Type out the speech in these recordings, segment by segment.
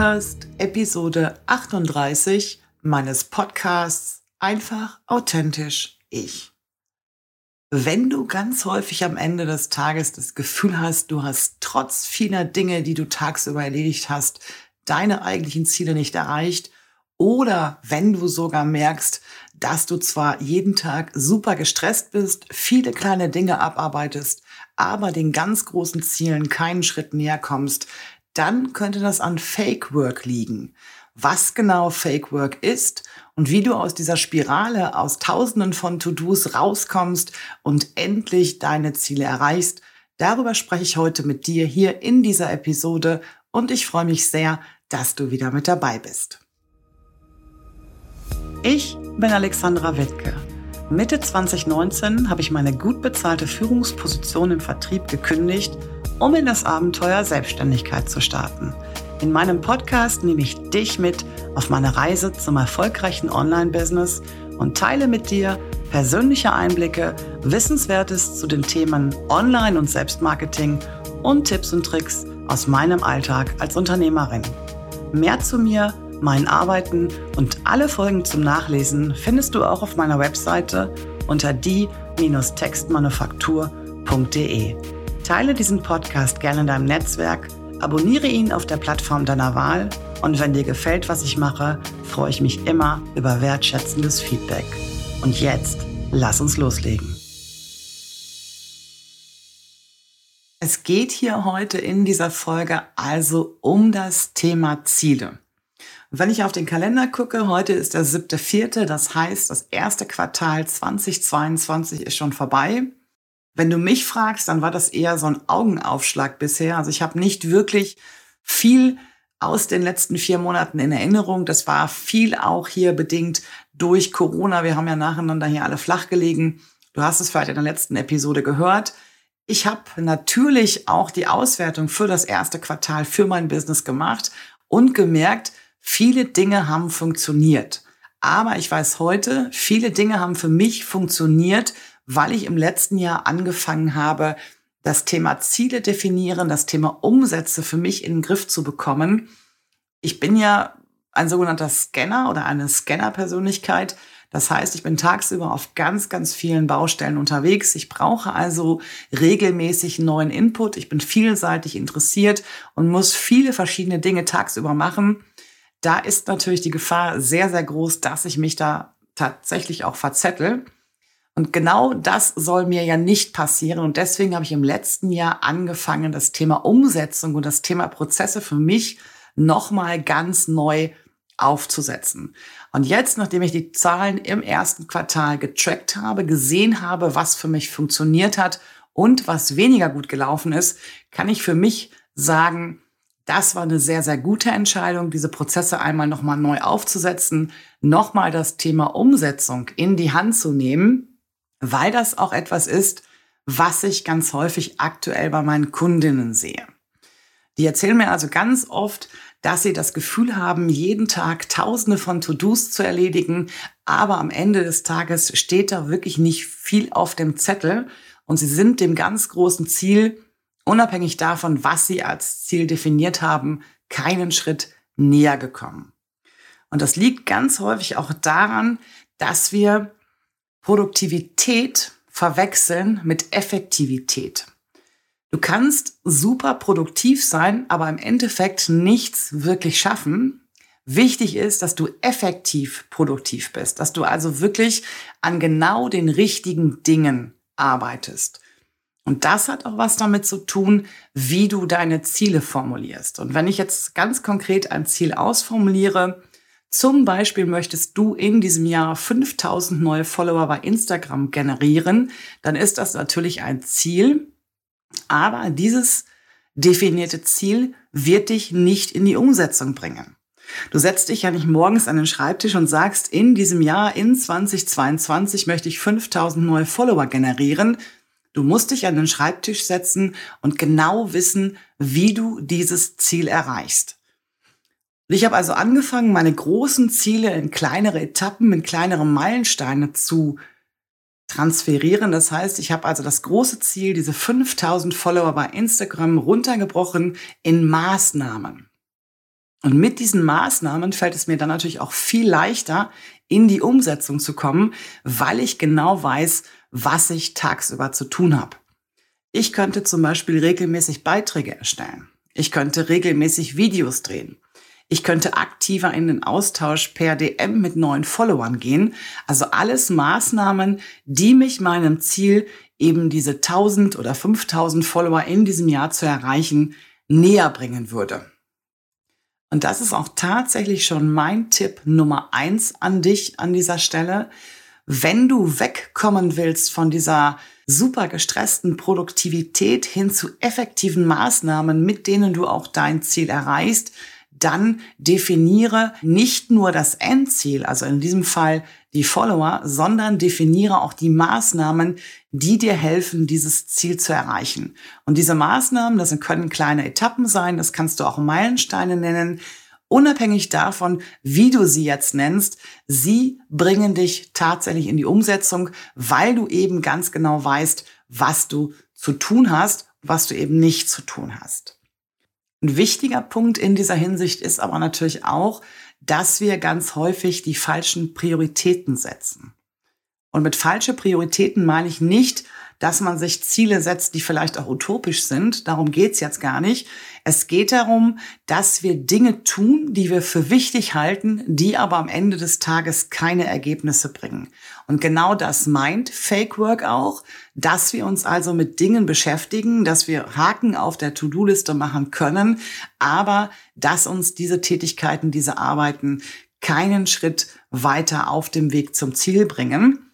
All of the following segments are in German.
hörst Episode 38 meines Podcasts Einfach authentisch ich. Wenn du ganz häufig am Ende des Tages das Gefühl hast, du hast trotz vieler Dinge, die du tagsüber erledigt hast, deine eigentlichen Ziele nicht erreicht, oder wenn du sogar merkst, dass du zwar jeden Tag super gestresst bist, viele kleine Dinge abarbeitest, aber den ganz großen Zielen keinen Schritt näher kommst, dann könnte das an Fake Work liegen. Was genau Fake Work ist und wie du aus dieser Spirale aus Tausenden von To-Dos rauskommst und endlich deine Ziele erreichst, darüber spreche ich heute mit dir hier in dieser Episode und ich freue mich sehr, dass du wieder mit dabei bist. Ich bin Alexandra Wittke. Mitte 2019 habe ich meine gut bezahlte Führungsposition im Vertrieb gekündigt um in das Abenteuer Selbstständigkeit zu starten. In meinem Podcast nehme ich dich mit auf meine Reise zum erfolgreichen Online-Business und teile mit dir persönliche Einblicke, Wissenswertes zu den Themen Online- und Selbstmarketing und Tipps und Tricks aus meinem Alltag als Unternehmerin. Mehr zu mir, meinen Arbeiten und alle Folgen zum Nachlesen findest du auch auf meiner Webseite unter die-textmanufaktur.de. Teile diesen Podcast gerne in deinem Netzwerk, abonniere ihn auf der Plattform deiner Wahl und wenn dir gefällt, was ich mache, freue ich mich immer über wertschätzendes Feedback. Und jetzt, lass uns loslegen. Es geht hier heute in dieser Folge also um das Thema Ziele. Wenn ich auf den Kalender gucke, heute ist der siebte Vierte, das heißt, das erste Quartal 2022 ist schon vorbei. Wenn du mich fragst, dann war das eher so ein Augenaufschlag bisher. Also ich habe nicht wirklich viel aus den letzten vier Monaten in Erinnerung. Das war viel auch hier bedingt durch Corona. Wir haben ja nacheinander hier alle flach gelegen. Du hast es vielleicht in der letzten Episode gehört. Ich habe natürlich auch die Auswertung für das erste Quartal für mein Business gemacht und gemerkt, viele Dinge haben funktioniert. Aber ich weiß heute, viele Dinge haben für mich funktioniert, weil ich im letzten Jahr angefangen habe, das Thema Ziele definieren, das Thema Umsätze für mich in den Griff zu bekommen. Ich bin ja ein sogenannter Scanner oder eine Scanner-Persönlichkeit. Das heißt, ich bin tagsüber auf ganz, ganz vielen Baustellen unterwegs. Ich brauche also regelmäßig neuen Input. Ich bin vielseitig interessiert und muss viele verschiedene Dinge tagsüber machen. Da ist natürlich die Gefahr sehr, sehr groß, dass ich mich da tatsächlich auch verzettel. Und genau das soll mir ja nicht passieren. Und deswegen habe ich im letzten Jahr angefangen, das Thema Umsetzung und das Thema Prozesse für mich nochmal ganz neu aufzusetzen. Und jetzt, nachdem ich die Zahlen im ersten Quartal getrackt habe, gesehen habe, was für mich funktioniert hat und was weniger gut gelaufen ist, kann ich für mich sagen, das war eine sehr, sehr gute Entscheidung, diese Prozesse einmal nochmal neu aufzusetzen, nochmal das Thema Umsetzung in die Hand zu nehmen weil das auch etwas ist, was ich ganz häufig aktuell bei meinen Kundinnen sehe. Die erzählen mir also ganz oft, dass sie das Gefühl haben, jeden Tag tausende von To-Dos zu erledigen, aber am Ende des Tages steht da wirklich nicht viel auf dem Zettel und sie sind dem ganz großen Ziel, unabhängig davon, was sie als Ziel definiert haben, keinen Schritt näher gekommen. Und das liegt ganz häufig auch daran, dass wir Produktivität verwechseln mit Effektivität. Du kannst super produktiv sein, aber im Endeffekt nichts wirklich schaffen. Wichtig ist, dass du effektiv produktiv bist, dass du also wirklich an genau den richtigen Dingen arbeitest. Und das hat auch was damit zu tun, wie du deine Ziele formulierst. Und wenn ich jetzt ganz konkret ein Ziel ausformuliere, zum Beispiel möchtest du in diesem Jahr 5000 neue Follower bei Instagram generieren, dann ist das natürlich ein Ziel. Aber dieses definierte Ziel wird dich nicht in die Umsetzung bringen. Du setzt dich ja nicht morgens an den Schreibtisch und sagst, in diesem Jahr, in 2022 möchte ich 5000 neue Follower generieren. Du musst dich an den Schreibtisch setzen und genau wissen, wie du dieses Ziel erreichst. Ich habe also angefangen, meine großen Ziele in kleinere Etappen, in kleinere Meilensteine zu transferieren. Das heißt, ich habe also das große Ziel, diese 5000 Follower bei Instagram runtergebrochen in Maßnahmen. Und mit diesen Maßnahmen fällt es mir dann natürlich auch viel leichter, in die Umsetzung zu kommen, weil ich genau weiß, was ich tagsüber zu tun habe. Ich könnte zum Beispiel regelmäßig Beiträge erstellen. Ich könnte regelmäßig Videos drehen. Ich könnte aktiver in den Austausch per DM mit neuen Followern gehen. Also alles Maßnahmen, die mich meinem Ziel, eben diese 1000 oder 5000 Follower in diesem Jahr zu erreichen, näher bringen würde. Und das ist auch tatsächlich schon mein Tipp Nummer eins an dich an dieser Stelle. Wenn du wegkommen willst von dieser super gestressten Produktivität hin zu effektiven Maßnahmen, mit denen du auch dein Ziel erreichst, dann definiere nicht nur das Endziel, also in diesem Fall die Follower, sondern definiere auch die Maßnahmen, die dir helfen, dieses Ziel zu erreichen. Und diese Maßnahmen, das können kleine Etappen sein, das kannst du auch Meilensteine nennen. Unabhängig davon, wie du sie jetzt nennst, sie bringen dich tatsächlich in die Umsetzung, weil du eben ganz genau weißt, was du zu tun hast, was du eben nicht zu tun hast. Ein wichtiger Punkt in dieser Hinsicht ist aber natürlich auch, dass wir ganz häufig die falschen Prioritäten setzen. Und mit falsche Prioritäten meine ich nicht, dass man sich Ziele setzt, die vielleicht auch utopisch sind. Darum geht's jetzt gar nicht. Es geht darum, dass wir Dinge tun, die wir für wichtig halten, die aber am Ende des Tages keine Ergebnisse bringen. Und genau das meint Fake Work auch, dass wir uns also mit Dingen beschäftigen, dass wir Haken auf der To-Do-Liste machen können, aber dass uns diese Tätigkeiten, diese Arbeiten keinen Schritt weiter auf dem Weg zum Ziel bringen.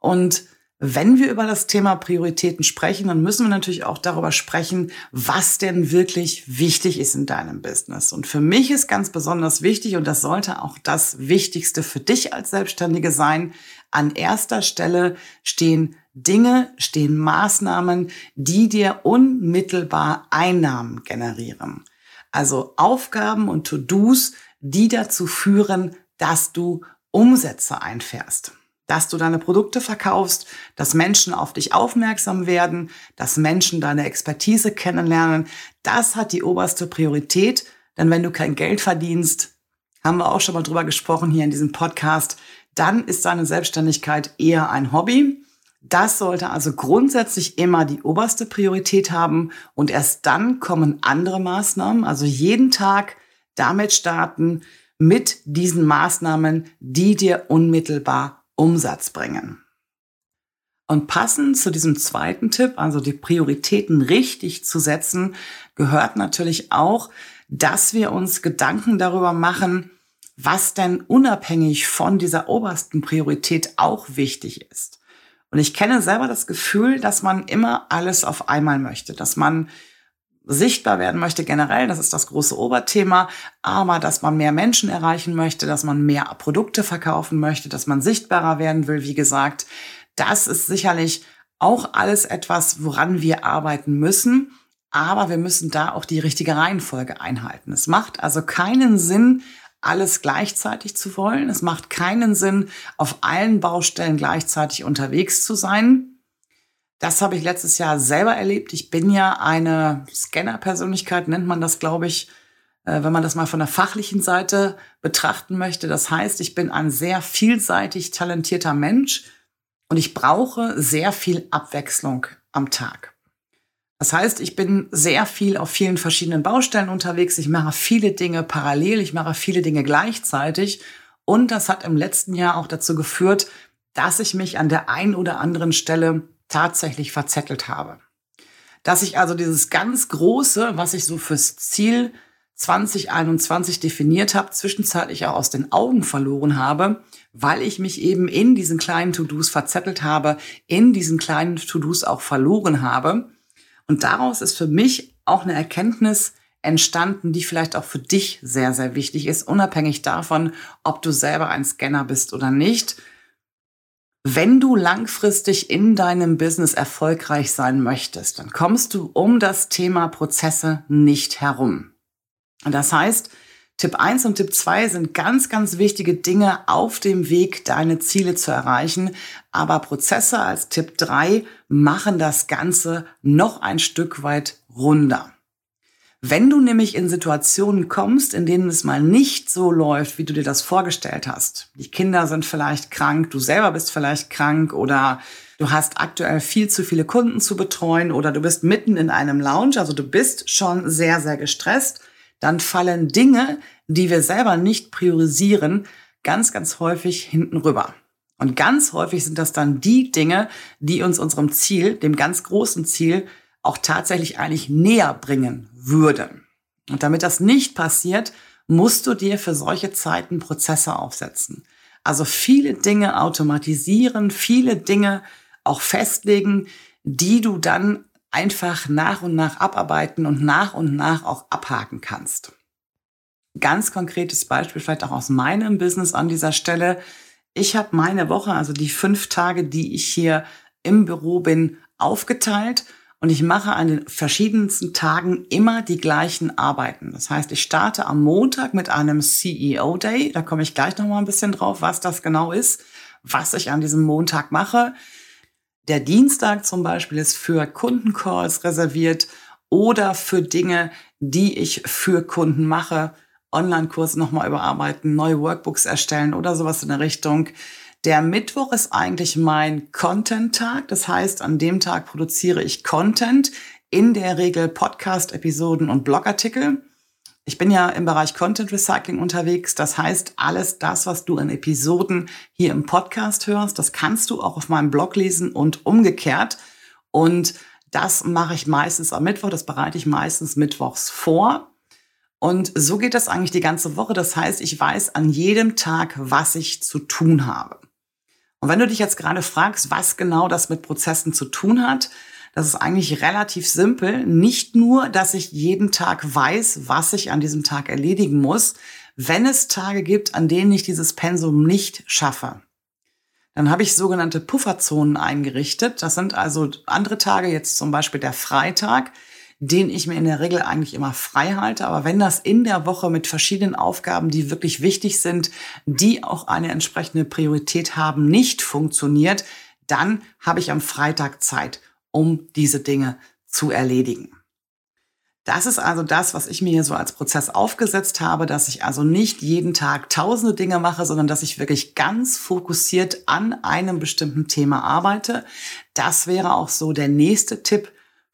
Und wenn wir über das Thema Prioritäten sprechen, dann müssen wir natürlich auch darüber sprechen, was denn wirklich wichtig ist in deinem Business. Und für mich ist ganz besonders wichtig, und das sollte auch das Wichtigste für dich als Selbstständige sein, an erster Stelle stehen Dinge, stehen Maßnahmen, die dir unmittelbar Einnahmen generieren. Also Aufgaben und To-Dos, die dazu führen, dass du Umsätze einfährst dass du deine Produkte verkaufst, dass Menschen auf dich aufmerksam werden, dass Menschen deine Expertise kennenlernen. Das hat die oberste Priorität, denn wenn du kein Geld verdienst, haben wir auch schon mal drüber gesprochen hier in diesem Podcast, dann ist deine Selbstständigkeit eher ein Hobby. Das sollte also grundsätzlich immer die oberste Priorität haben und erst dann kommen andere Maßnahmen, also jeden Tag damit starten mit diesen Maßnahmen, die dir unmittelbar Umsatz bringen. Und passend zu diesem zweiten Tipp, also die Prioritäten richtig zu setzen, gehört natürlich auch, dass wir uns Gedanken darüber machen, was denn unabhängig von dieser obersten Priorität auch wichtig ist. Und ich kenne selber das Gefühl, dass man immer alles auf einmal möchte, dass man sichtbar werden möchte generell, das ist das große Oberthema, aber dass man mehr Menschen erreichen möchte, dass man mehr Produkte verkaufen möchte, dass man sichtbarer werden will, wie gesagt, das ist sicherlich auch alles etwas, woran wir arbeiten müssen, aber wir müssen da auch die richtige Reihenfolge einhalten. Es macht also keinen Sinn, alles gleichzeitig zu wollen. Es macht keinen Sinn, auf allen Baustellen gleichzeitig unterwegs zu sein. Das habe ich letztes Jahr selber erlebt. Ich bin ja eine Scanner-Persönlichkeit, nennt man das, glaube ich, äh, wenn man das mal von der fachlichen Seite betrachten möchte. Das heißt, ich bin ein sehr vielseitig talentierter Mensch und ich brauche sehr viel Abwechslung am Tag. Das heißt, ich bin sehr viel auf vielen verschiedenen Baustellen unterwegs. Ich mache viele Dinge parallel, ich mache viele Dinge gleichzeitig. Und das hat im letzten Jahr auch dazu geführt, dass ich mich an der einen oder anderen Stelle tatsächlich verzettelt habe. Dass ich also dieses ganz Große, was ich so fürs Ziel 2021 definiert habe, zwischenzeitlich auch aus den Augen verloren habe, weil ich mich eben in diesen kleinen To-Dos verzettelt habe, in diesen kleinen To-Dos auch verloren habe. Und daraus ist für mich auch eine Erkenntnis entstanden, die vielleicht auch für dich sehr, sehr wichtig ist, unabhängig davon, ob du selber ein Scanner bist oder nicht. Wenn du langfristig in deinem Business erfolgreich sein möchtest, dann kommst du um das Thema Prozesse nicht herum. Das heißt, Tipp 1 und Tipp 2 sind ganz, ganz wichtige Dinge auf dem Weg, deine Ziele zu erreichen. Aber Prozesse als Tipp 3 machen das Ganze noch ein Stück weit runder. Wenn du nämlich in Situationen kommst, in denen es mal nicht so läuft, wie du dir das vorgestellt hast, die Kinder sind vielleicht krank, du selber bist vielleicht krank oder du hast aktuell viel zu viele Kunden zu betreuen oder du bist mitten in einem Lounge, also du bist schon sehr, sehr gestresst, dann fallen Dinge, die wir selber nicht priorisieren, ganz, ganz häufig hinten rüber. Und ganz häufig sind das dann die Dinge, die uns unserem Ziel, dem ganz großen Ziel, auch tatsächlich eigentlich näher bringen würde. Und damit das nicht passiert, musst du dir für solche Zeiten Prozesse aufsetzen. Also viele Dinge automatisieren, viele Dinge auch festlegen, die du dann einfach nach und nach abarbeiten und nach und nach auch abhaken kannst. Ganz konkretes Beispiel vielleicht auch aus meinem Business an dieser Stelle. Ich habe meine Woche, also die fünf Tage, die ich hier im Büro bin, aufgeteilt und ich mache an den verschiedensten Tagen immer die gleichen Arbeiten. Das heißt, ich starte am Montag mit einem CEO Day. Da komme ich gleich noch mal ein bisschen drauf, was das genau ist, was ich an diesem Montag mache. Der Dienstag zum Beispiel ist für Kundencalls reserviert oder für Dinge, die ich für Kunden mache. Online-Kurse nochmal überarbeiten, neue Workbooks erstellen oder sowas in der Richtung. Der Mittwoch ist eigentlich mein Content-Tag. Das heißt, an dem Tag produziere ich Content, in der Regel Podcast-Episoden und Blogartikel. Ich bin ja im Bereich Content Recycling unterwegs. Das heißt, alles das, was du in Episoden hier im Podcast hörst, das kannst du auch auf meinem Blog lesen und umgekehrt. Und das mache ich meistens am Mittwoch. Das bereite ich meistens mittwochs vor. Und so geht das eigentlich die ganze Woche. Das heißt, ich weiß an jedem Tag, was ich zu tun habe. Und wenn du dich jetzt gerade fragst, was genau das mit Prozessen zu tun hat, das ist eigentlich relativ simpel. Nicht nur, dass ich jeden Tag weiß, was ich an diesem Tag erledigen muss, wenn es Tage gibt, an denen ich dieses Pensum nicht schaffe. Dann habe ich sogenannte Pufferzonen eingerichtet. Das sind also andere Tage, jetzt zum Beispiel der Freitag, den ich mir in der Regel eigentlich immer frei halte. Aber wenn das in der Woche mit verschiedenen Aufgaben, die wirklich wichtig sind, die auch eine entsprechende Priorität haben, nicht funktioniert, dann habe ich am Freitag Zeit, um diese Dinge zu erledigen. Das ist also das, was ich mir hier so als Prozess aufgesetzt habe, dass ich also nicht jeden Tag tausende Dinge mache, sondern dass ich wirklich ganz fokussiert an einem bestimmten Thema arbeite. Das wäre auch so der nächste Tipp,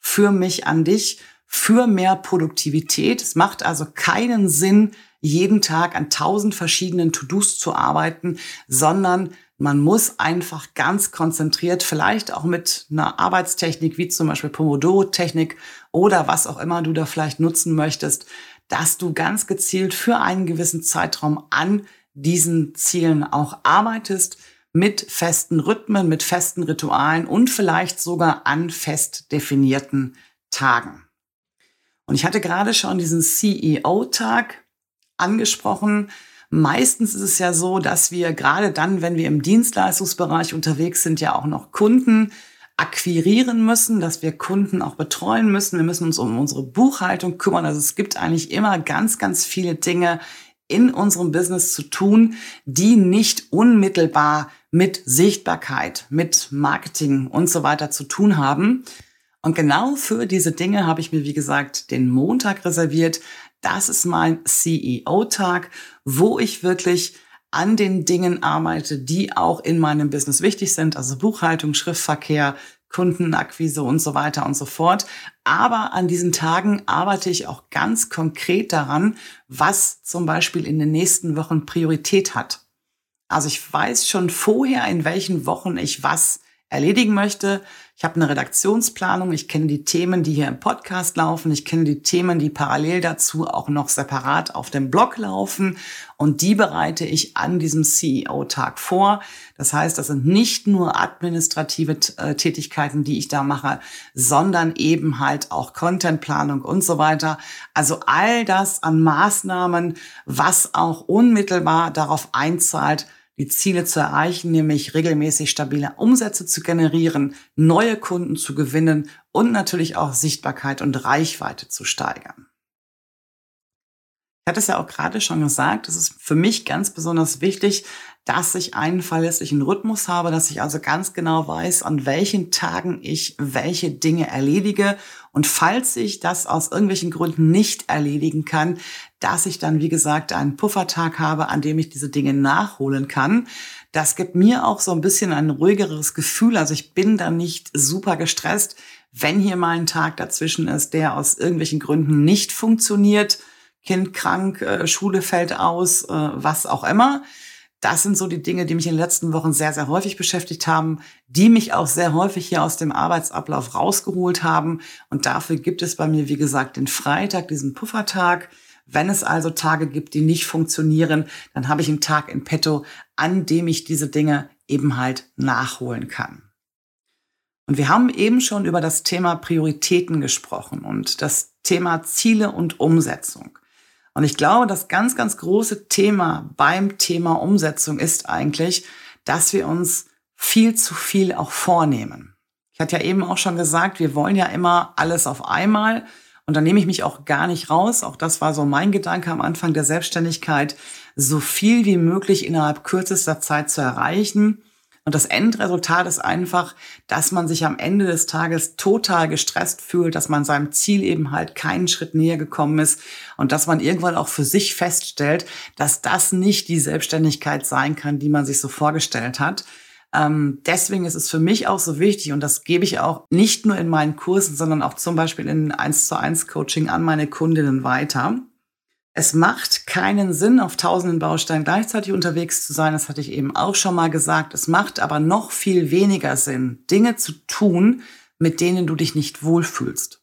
für mich an dich, für mehr Produktivität. Es macht also keinen Sinn, jeden Tag an tausend verschiedenen To-Dos zu arbeiten, sondern man muss einfach ganz konzentriert, vielleicht auch mit einer Arbeitstechnik wie zum Beispiel Pomodoro-Technik oder was auch immer du da vielleicht nutzen möchtest, dass du ganz gezielt für einen gewissen Zeitraum an diesen Zielen auch arbeitest, mit festen Rhythmen, mit festen Ritualen und vielleicht sogar an fest definierten Tagen. Und ich hatte gerade schon diesen CEO-Tag angesprochen. Meistens ist es ja so, dass wir gerade dann, wenn wir im Dienstleistungsbereich unterwegs sind, ja auch noch Kunden akquirieren müssen, dass wir Kunden auch betreuen müssen. Wir müssen uns um unsere Buchhaltung kümmern. Also es gibt eigentlich immer ganz, ganz viele Dinge in unserem Business zu tun, die nicht unmittelbar mit Sichtbarkeit, mit Marketing und so weiter zu tun haben. Und genau für diese Dinge habe ich mir, wie gesagt, den Montag reserviert. Das ist mein CEO-Tag, wo ich wirklich an den Dingen arbeite, die auch in meinem Business wichtig sind, also Buchhaltung, Schriftverkehr, Kundenakquise und so weiter und so fort. Aber an diesen Tagen arbeite ich auch ganz konkret daran, was zum Beispiel in den nächsten Wochen Priorität hat. Also ich weiß schon vorher, in welchen Wochen ich was erledigen möchte. Ich habe eine Redaktionsplanung, ich kenne die Themen, die hier im Podcast laufen, ich kenne die Themen, die parallel dazu auch noch separat auf dem Blog laufen und die bereite ich an diesem CEO-Tag vor. Das heißt, das sind nicht nur administrative äh, Tätigkeiten, die ich da mache, sondern eben halt auch Contentplanung und so weiter. Also all das an Maßnahmen, was auch unmittelbar darauf einzahlt, die Ziele zu erreichen, nämlich regelmäßig stabile Umsätze zu generieren, neue Kunden zu gewinnen und natürlich auch Sichtbarkeit und Reichweite zu steigern. Ich hatte es ja auch gerade schon gesagt, es ist für mich ganz besonders wichtig, dass ich einen verlässlichen Rhythmus habe, dass ich also ganz genau weiß, an welchen Tagen ich welche Dinge erledige. Und falls ich das aus irgendwelchen Gründen nicht erledigen kann, dass ich dann, wie gesagt, einen Puffertag habe, an dem ich diese Dinge nachholen kann. Das gibt mir auch so ein bisschen ein ruhigeres Gefühl. Also ich bin dann nicht super gestresst, wenn hier mal ein Tag dazwischen ist, der aus irgendwelchen Gründen nicht funktioniert Kind krank, äh, Schule fällt aus, äh, was auch immer. Das sind so die Dinge, die mich in den letzten Wochen sehr, sehr häufig beschäftigt haben, die mich auch sehr häufig hier aus dem Arbeitsablauf rausgeholt haben. Und dafür gibt es bei mir, wie gesagt, den Freitag, diesen Puffertag. Wenn es also Tage gibt, die nicht funktionieren, dann habe ich einen Tag in petto, an dem ich diese Dinge eben halt nachholen kann. Und wir haben eben schon über das Thema Prioritäten gesprochen und das Thema Ziele und Umsetzung. Und ich glaube, das ganz, ganz große Thema beim Thema Umsetzung ist eigentlich, dass wir uns viel zu viel auch vornehmen. Ich hatte ja eben auch schon gesagt, wir wollen ja immer alles auf einmal. Und da nehme ich mich auch gar nicht raus. Auch das war so mein Gedanke am Anfang der Selbstständigkeit, so viel wie möglich innerhalb kürzester Zeit zu erreichen. Und das Endresultat ist einfach, dass man sich am Ende des Tages total gestresst fühlt, dass man seinem Ziel eben halt keinen Schritt näher gekommen ist und dass man irgendwann auch für sich feststellt, dass das nicht die Selbstständigkeit sein kann, die man sich so vorgestellt hat. Ähm, deswegen ist es für mich auch so wichtig und das gebe ich auch nicht nur in meinen Kursen, sondern auch zum Beispiel in 1 zu 1 Coaching an meine Kundinnen weiter es macht keinen Sinn, auf tausenden Bausteinen gleichzeitig unterwegs zu sein. Das hatte ich eben auch schon mal gesagt. Es macht aber noch viel weniger Sinn, Dinge zu tun, mit denen du dich nicht wohlfühlst.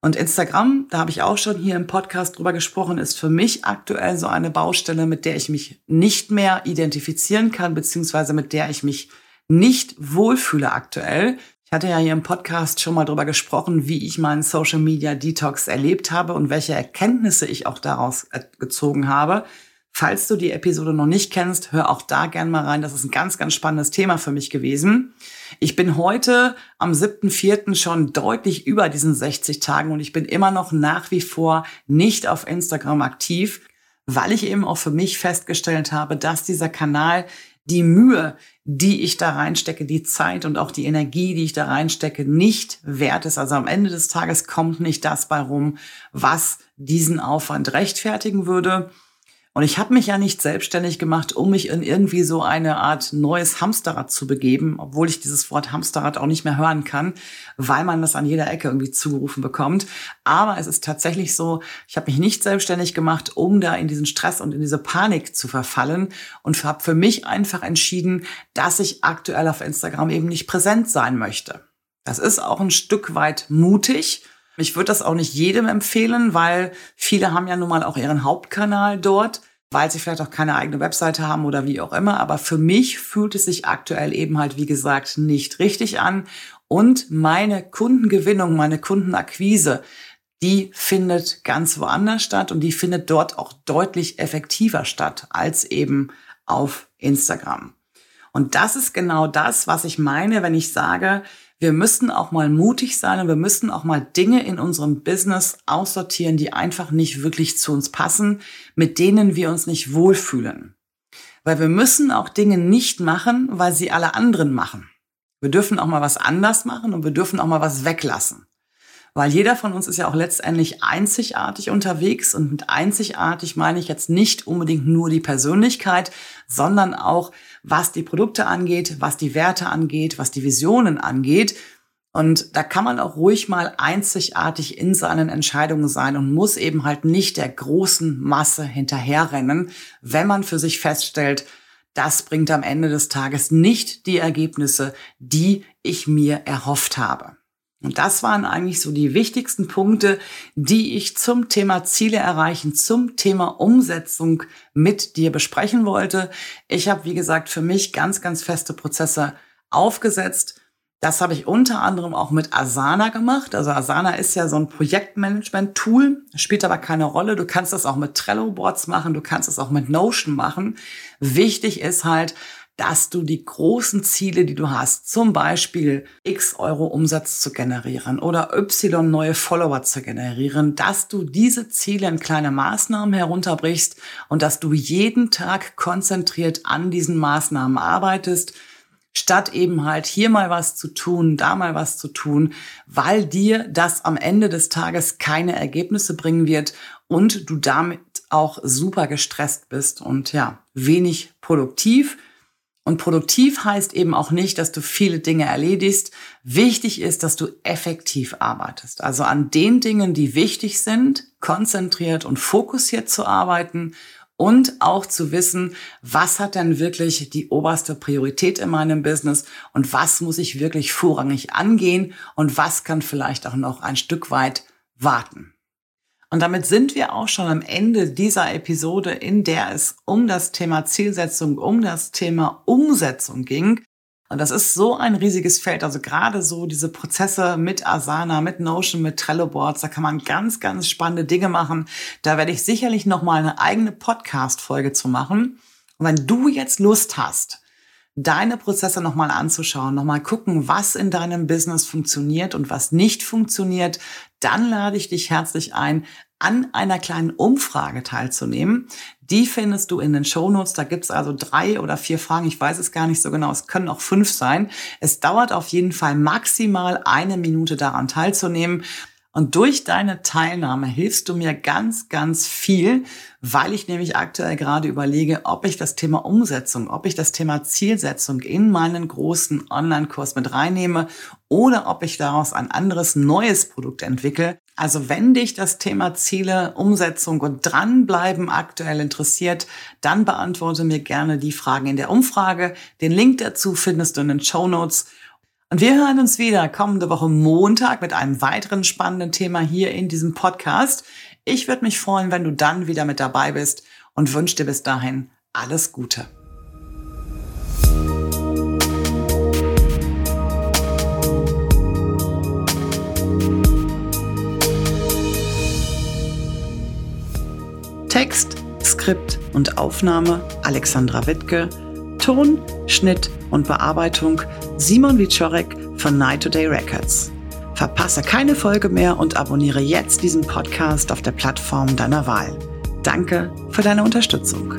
Und Instagram, da habe ich auch schon hier im Podcast drüber gesprochen, ist für mich aktuell so eine Baustelle, mit der ich mich nicht mehr identifizieren kann, beziehungsweise mit der ich mich nicht wohlfühle aktuell. Ich hatte ja hier im Podcast schon mal drüber gesprochen, wie ich meinen Social Media Detox erlebt habe und welche Erkenntnisse ich auch daraus äh, gezogen habe. Falls du die Episode noch nicht kennst, hör auch da gern mal rein. Das ist ein ganz, ganz spannendes Thema für mich gewesen. Ich bin heute am 7.4. schon deutlich über diesen 60 Tagen und ich bin immer noch nach wie vor nicht auf Instagram aktiv, weil ich eben auch für mich festgestellt habe, dass dieser Kanal die Mühe, die ich da reinstecke, die Zeit und auch die Energie, die ich da reinstecke, nicht wert ist. Also am Ende des Tages kommt nicht das bei rum, was diesen Aufwand rechtfertigen würde. Und ich habe mich ja nicht selbstständig gemacht, um mich in irgendwie so eine Art neues Hamsterrad zu begeben, obwohl ich dieses Wort Hamsterrad auch nicht mehr hören kann, weil man das an jeder Ecke irgendwie zugerufen bekommt. Aber es ist tatsächlich so, ich habe mich nicht selbstständig gemacht, um da in diesen Stress und in diese Panik zu verfallen und habe für mich einfach entschieden, dass ich aktuell auf Instagram eben nicht präsent sein möchte. Das ist auch ein Stück weit mutig ich würde das auch nicht jedem empfehlen, weil viele haben ja nun mal auch ihren Hauptkanal dort, weil sie vielleicht auch keine eigene Webseite haben oder wie auch immer. Aber für mich fühlt es sich aktuell eben halt, wie gesagt, nicht richtig an. Und meine Kundengewinnung, meine Kundenakquise, die findet ganz woanders statt und die findet dort auch deutlich effektiver statt als eben auf Instagram. Und das ist genau das, was ich meine, wenn ich sage, wir müssen auch mal mutig sein und wir müssen auch mal Dinge in unserem Business aussortieren, die einfach nicht wirklich zu uns passen, mit denen wir uns nicht wohlfühlen. Weil wir müssen auch Dinge nicht machen, weil sie alle anderen machen. Wir dürfen auch mal was anders machen und wir dürfen auch mal was weglassen. Weil jeder von uns ist ja auch letztendlich einzigartig unterwegs und mit einzigartig meine ich jetzt nicht unbedingt nur die Persönlichkeit, sondern auch was die Produkte angeht, was die Werte angeht, was die Visionen angeht. Und da kann man auch ruhig mal einzigartig in seinen Entscheidungen sein und muss eben halt nicht der großen Masse hinterherrennen, wenn man für sich feststellt, das bringt am Ende des Tages nicht die Ergebnisse, die ich mir erhofft habe. Und das waren eigentlich so die wichtigsten Punkte, die ich zum Thema Ziele erreichen, zum Thema Umsetzung mit dir besprechen wollte. Ich habe, wie gesagt, für mich ganz, ganz feste Prozesse aufgesetzt. Das habe ich unter anderem auch mit Asana gemacht. Also Asana ist ja so ein Projektmanagement-Tool, spielt aber keine Rolle. Du kannst das auch mit Trello-Boards machen, du kannst das auch mit Notion machen. Wichtig ist halt, dass du die großen Ziele, die du hast, zum Beispiel x Euro Umsatz zu generieren oder y neue Follower zu generieren, dass du diese Ziele in kleine Maßnahmen herunterbrichst und dass du jeden Tag konzentriert an diesen Maßnahmen arbeitest, statt eben halt hier mal was zu tun, da mal was zu tun, weil dir das am Ende des Tages keine Ergebnisse bringen wird und du damit auch super gestresst bist und ja, wenig produktiv und produktiv heißt eben auch nicht, dass du viele Dinge erledigst. Wichtig ist, dass du effektiv arbeitest. Also an den Dingen, die wichtig sind, konzentriert und fokussiert zu arbeiten und auch zu wissen, was hat denn wirklich die oberste Priorität in meinem Business und was muss ich wirklich vorrangig angehen und was kann vielleicht auch noch ein Stück weit warten. Und damit sind wir auch schon am Ende dieser Episode, in der es um das Thema Zielsetzung, um das Thema Umsetzung ging. Und das ist so ein riesiges Feld. Also gerade so diese Prozesse mit Asana, mit Notion, mit Trello Boards, da kann man ganz, ganz spannende Dinge machen. Da werde ich sicherlich noch mal eine eigene Podcast-Folge zu machen. Und wenn du jetzt Lust hast, deine Prozesse nochmal anzuschauen, nochmal gucken, was in deinem Business funktioniert und was nicht funktioniert, dann lade ich dich herzlich ein, an einer kleinen Umfrage teilzunehmen. Die findest du in den Shownotes. Da gibt's also drei oder vier Fragen. Ich weiß es gar nicht so genau. Es können auch fünf sein. Es dauert auf jeden Fall maximal eine Minute daran teilzunehmen. Und durch deine Teilnahme hilfst du mir ganz, ganz viel, weil ich nämlich aktuell gerade überlege, ob ich das Thema Umsetzung, ob ich das Thema Zielsetzung in meinen großen Online-Kurs mit reinnehme oder ob ich daraus ein anderes neues Produkt entwickle. Also wenn dich das Thema Ziele, Umsetzung und dranbleiben aktuell interessiert, dann beantworte mir gerne die Fragen in der Umfrage. Den Link dazu findest du in den Show Notes. Und wir hören uns wieder kommende Woche Montag mit einem weiteren spannenden Thema hier in diesem Podcast. Ich würde mich freuen, wenn du dann wieder mit dabei bist und wünsche dir bis dahin alles Gute. Text, Skript und Aufnahme Alexandra Wittke, Ton, Schnitt und Bearbeitung Simon Wiczorek von Night Today Records. Verpasse keine Folge mehr und abonniere jetzt diesen Podcast auf der Plattform deiner Wahl. Danke für deine Unterstützung.